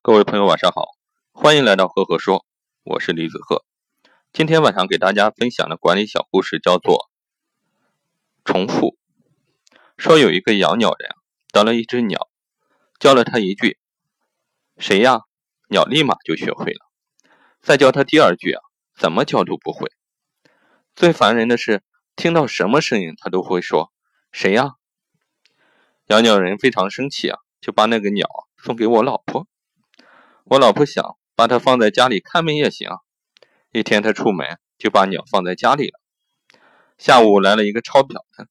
各位朋友，晚上好，欢迎来到赫赫说，我是李子赫。今天晚上给大家分享的管理小故事叫做“重复”。说有一个养鸟人得了一只鸟，教了他一句“谁呀”，鸟立马就学会了。再教他第二句啊，怎么教都不会。最烦人的是，听到什么声音他都会说“谁呀”。养鸟人非常生气啊，就把那个鸟送给我老婆。我老婆想把它放在家里看门也行。一天，他出门就把鸟放在家里了。下午来了一个抄表的，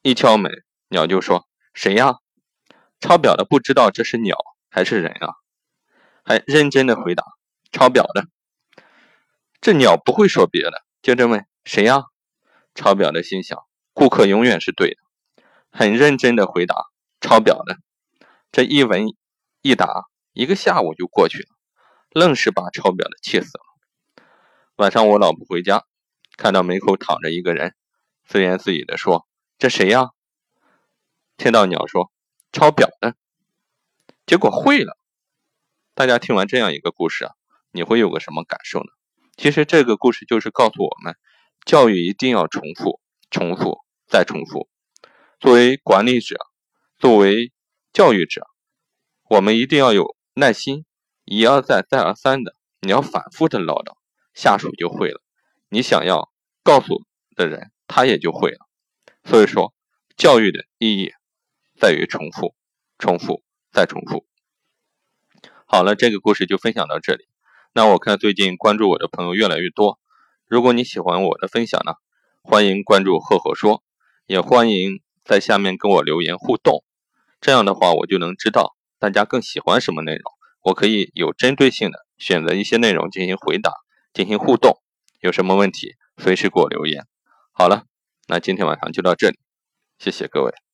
一敲门，鸟就说：“谁呀？”抄表的不知道这是鸟还是人啊，还认真的回答：“抄表的。”这鸟不会说别的，接着问：“谁呀？”抄表的心想：“顾客永远是对的。”很认真的回答：“抄表的。”这一问一答。一个下午就过去了，愣是把抄表的气死了。晚上我老婆回家，看到门口躺着一个人，自言自语的说：“这谁呀？”听到鸟说“抄表的”，结果会了。大家听完这样一个故事啊，你会有个什么感受呢？其实这个故事就是告诉我们，教育一定要重复、重复再重复。作为管理者，作为教育者，我们一定要有。耐心，一而再，再而三的，你要反复的唠叨，下属就会了。你想要告诉的人，他也就会了。所以说，教育的意义在于重复，重复再重复。好了，这个故事就分享到这里。那我看最近关注我的朋友越来越多，如果你喜欢我的分享呢，欢迎关注赫赫说，也欢迎在下面跟我留言互动。这样的话，我就能知道。大家更喜欢什么内容？我可以有针对性的选择一些内容进行回答、进行互动。有什么问题，随时给我留言。好了，那今天晚上就到这里，谢谢各位。